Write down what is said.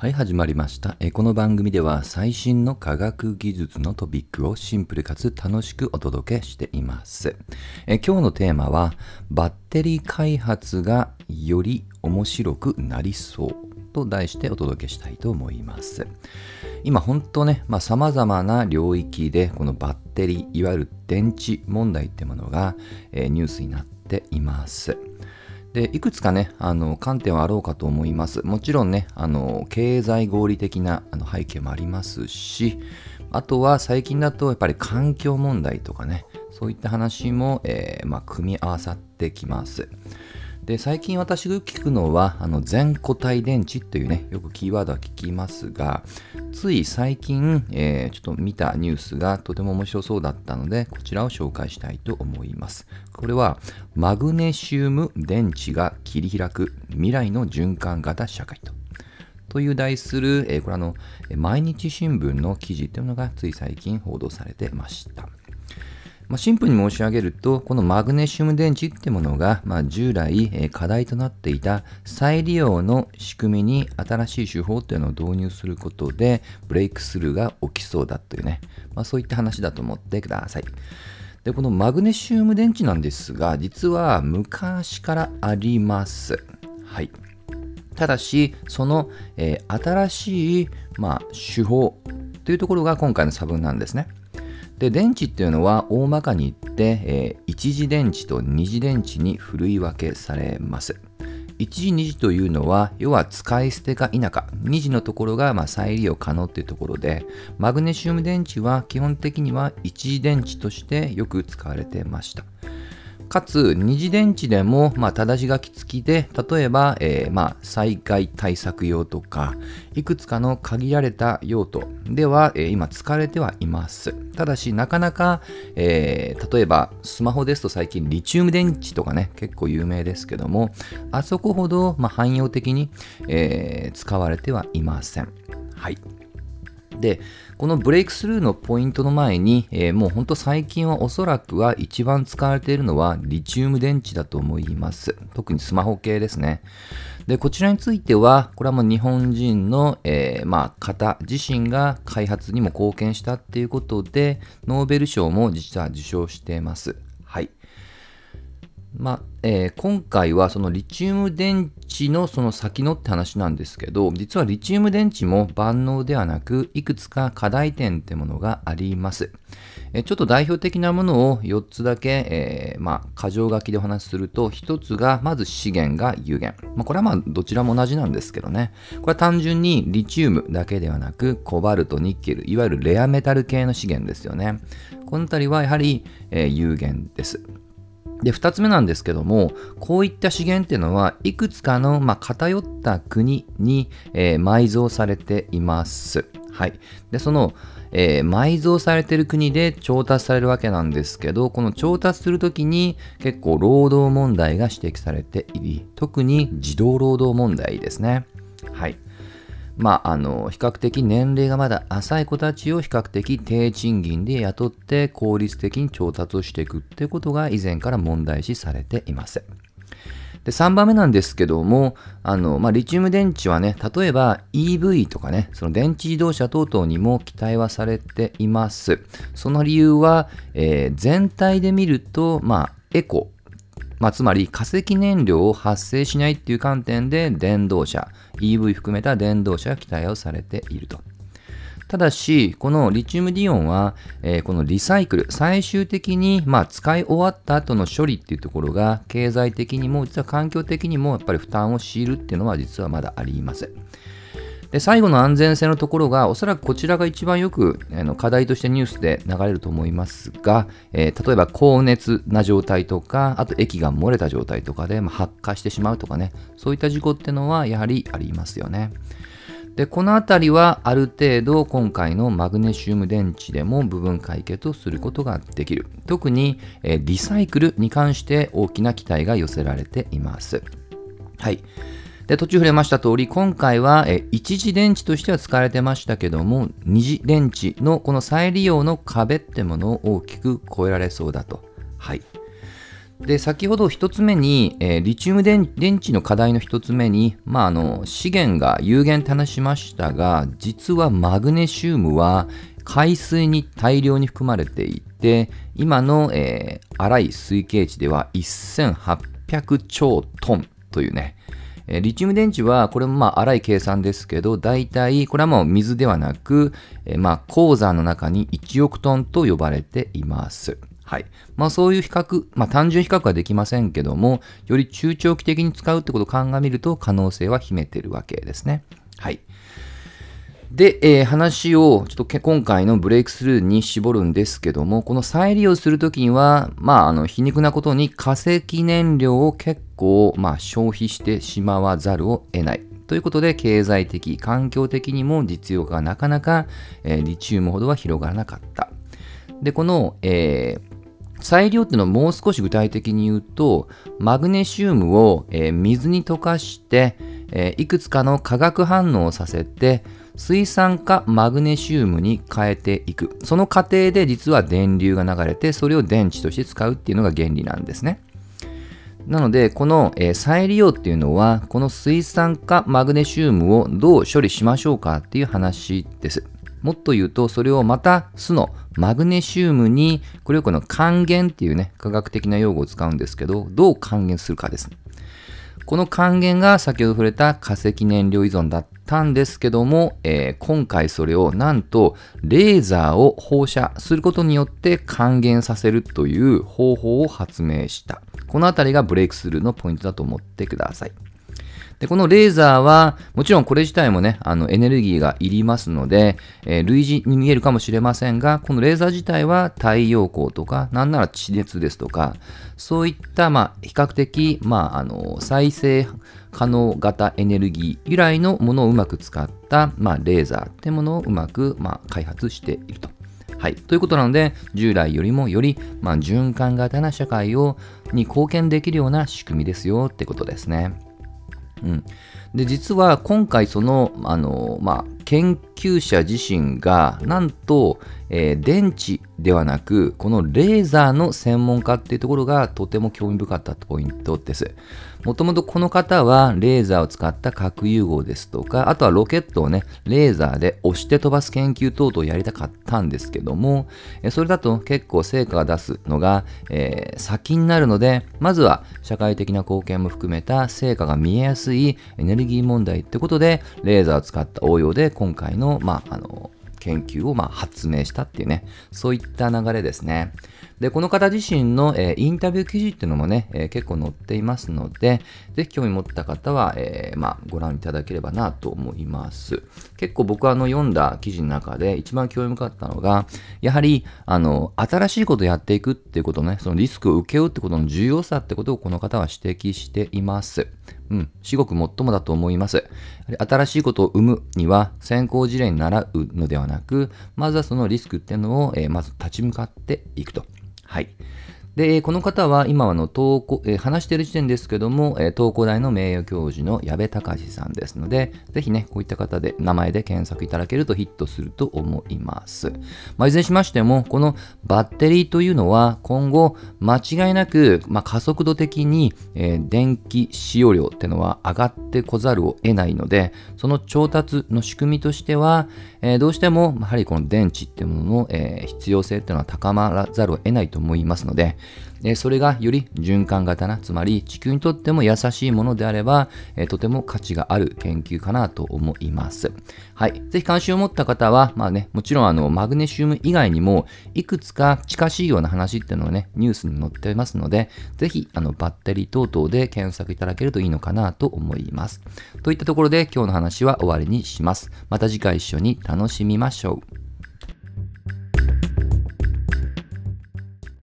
はい、始まりました。えこの番組では最新の科学技術のトピックをシンプルかつ楽しくお届けしています。え今日のテーマは、バッテリー開発がより面白くなりそうと題してお届けしたいと思います。今本当ね、まあ、様々な領域でこのバッテリー、いわゆる電池問題ってものが、えニュースになっています。でいくつかねあの観点はあろうかと思います。もちろんねあの経済合理的なあの背景もありますしあとは最近だとやっぱり環境問題とかねそういった話も、えーまあ、組み合わさってきます。で最近私が聞くのはあの全固体電池というねよくキーワードは聞きますがつい最近、えーちょっと見たニュースがとても面白そうだったのでこちらを紹介したいと思います。これはマグネシウム電池が切り開く未来の循環型社会と。という題する、えーこれあの毎日新聞の記事というのがつい最近報道されてました。まあ、シンプルに申し上げると、このマグネシウム電池ってものが、まあ、従来、え課題となっていた再利用の仕組みに新しい手法というのを導入することで、ブレイクスルーが起きそうだというね、まあ、そういった話だと思ってください。で、このマグネシウム電池なんですが、実は昔からあります。はい。ただし、その、えー新しい、まあ、手法というところが今回の差分なんですね。で電池っていうのは大まかに言って、えー一次電池と二次電池にふるい分けされます。一次二次というのは要は使い捨てか否か二次のところがま再利用可能っていうところでマグネシウム電池は基本的には一次電池としてよく使われてました。かつ二次電池でも、まあ、正し書き付きで例えば、えーまあ、災害対策用とかいくつかの限られた用途。では、えー今使われてはいます。ただしなかなか、えー例えばスマホですと最近リチウム電池とかね結構有名ですけどもあそこほど、まあ、汎用的に、え使われてはいません。はい。で、このブレイクスルーのポイントの前に、えーもうほんと最近はおそらくは一番使われているのはリチウム電池だと思います。特にスマホ系ですね。で、こちらについては、これはもう日本人の、えーまあ、方自身が開発にも貢献したっていうことで、ノーベル賞も実は受賞しています。はい。まあえー今回はそのリチウム電池のその先のって話なんですけど実はリチウム電池も万能ではなくいくつか課題点ってものがあります、えーちょっと代表的なものを4つだけ、えーまあ、箇条書きでお話しすると1つがまず資源が有限、まあ、これはまあどちらも同じなんですけどね。これは単純にリチウムだけではなくコバルトニッケルいわゆるレアメタル系の資源ですよね。この辺りはやはり、え有限です。で、二つ目なんですけども、こういった資源っていうのは、いくつかの、まあ、偏った国に、えー埋蔵されています。はい。で、その、えー埋蔵されてる国で調達されるわけなんですけど、この調達するときに結構労働問題が指摘されていり、特に児童労働問題ですね。はい。まあ、あの比較的年齢がまだ浅い子たちを比較的低賃金で雇って効率的に調達をしていくってことが以前から問題視されています。で3番目なんですけどもあの、まあ、リチウム電池はね例えば EV とかねその電池自動車等々にも期待はされていますその理由は、えー全体で見ると、まあ、エコまあ、つまり化石燃料を発生しないっていう観点で電動車 EV 含めた電動車が期待をされているとただし、このリチウムディオンは、えーこのリサイクル、最終的に、まあ、使い終わった後の処理っていうところが、経済的にも、実は環強的にも、やっぱり負担を強いるっていうのは、実はまだありません。で最後の安全性のところが、おそらくこちらが一番よくあの課題としてニュースで流れると思いますが、えー例えば高熱な状態とか、あと液が漏れた状態とかで、まあ発火してしまうとかね、そういった事故っていうのはやはりありますよね。でこのあたりはある程度今回のマグネシウム電池でも部分解決をすることができる。特に、えリサイクルに関して大きな期待が寄せられています。はい。で途中触れました通り今回は、え一次電池としては使われてましたけども二次電池のこの再利用の壁ってものを大きく超えられそうだと。はい。で先ほど1つ目に、えー、リチウム電池の課題の1つ目に、まあ、あの資源が有限って話しましたが実はマグネシウムは海水に大量に含まれていて今の、えー、粗い推計値では1800兆トンというね、えリチウム電池は、これもまあ荒い計算ですけど、大体、これはもう水ではなく、えまあ鉱山の中に1億トンと呼ばれています。はい。まあそういう比較、まあ単純比較はできませんけども、より中長期的に使うってことを鑑みると可能性は秘めてるわけですね。はい。で、えー、話をちょっと今回のブレイクスルーに絞るんですけども、この再利用するときには、まあ、あの、皮肉なことに化石燃料を結構、まあ、消費してしまわざるを得ない。ということで、経済的、環境的にも実用化がなかなか、えー、リチウムほどは広がらなかった。で、この、えー、再利用っていうのをもう少し具体的に言うと、マグネシウムを、えー、水に溶かして、えー、いくつかの化学反応をさせて、水酸化マグネシウムに変えていく。その過程で実は電流が流れて、それを電池として使うっていうのが原理なんですね。なので、この、え、再利用っていうのは、この水酸化マグネシウムをどう処理しましょうかっていう話です。もっと言うと、それをまた酢のマグネシウムに、これをこの還元っていうね、科学的な用語を使うんですけど、どう還元するかです。この還元が先ほど触れた化石燃料依存だったんですけども、えー、今回それをなんとレーザーを放射することによって還元させるという方法を発明した。このあたりがブレイクスルーのポイントだと思ってください。で、このレーザーは、もちろんこれ自体もね、あの、エネルギーがいりますので、えー、類似に見えるかもしれませんが、このレーザー自体は太陽光とか、なんなら地熱ですとか、そういった、まあ、比較的、まあ、あの、再生可能型エネルギー由来のものをうまく使った、まあ、レーザーってものをうまく、まあ、開発していると。はい。ということなので、従来よりもより、まあ、循環型な社会を、に貢献できるような仕組みですよってことですね。うん、で実は今回そのあの、まあ、研究者自身がなんと、えー、電池ではなくこのレーザーの専門家っていうところがとても興味深かったポイントです。もともとこの方はレーザーを使った核融合ですとか、あとはロケットをね、レーザーで押して飛ばす研究等々をやりたかったんですけども、それだと結構成果が出すのが、えー、先になるので、まずは社会的な貢献も含めた成果が見えやすいエネルギー問題ってことで、レーザーを使った応用で今回の、まあ、あの、研究をまあ発明したっていうね、そういった流れですね。で、この方自身の、えー、インタビュー記事っていうのもね、えー、結構載っていますので、ぜひ興味持った方は、えー、まあ、ご覧いただければなと思います。結構僕はあの読んだ記事の中で一番興味深かったのが、やはり、あの、新しいことをやっていくっていうことね、そのリスクを受け負うってことの重要さってことをこの方は指摘しています。うん、至極最もだと思います。新しいことを生むには先行事例に習うのではなく、まずはそのリスクっていうのを、えー、まず立ち向かっていくと。はい。で、この方は今の東工、え、話している時点ですけども、え、東工大の名誉教授の矢部隆さんですので、ぜひね、こういった方で、名前で検索いただけるとヒットすると思います。まあ、いずれにしましても、このバッテリーというのは今後、間違いなく、まあ、加速度的に、えー、電気使用量っていうのは上がってこざるを得ないので、その調達の仕組みとしては、えー、どうしても、やはりこの電池っていうものの、えー、必要性っていうのは高まらざるを得ないと思いますので、えそれがより循環型な、つまり地球にとっても優しいものであれば、えとても価値がある研究かなと思います。はい。ぜひ関心を持った方は、まあね、もちろんあの、マグネシウム以外にも、いくつか近しいような話っていうのをね、ニュースに載ってますので、ぜひ、あの、バッテリー等々で検索いただけるといいのかなと思います。といったところで今日の話は終わりにします。また次回一緒に楽しみましょう。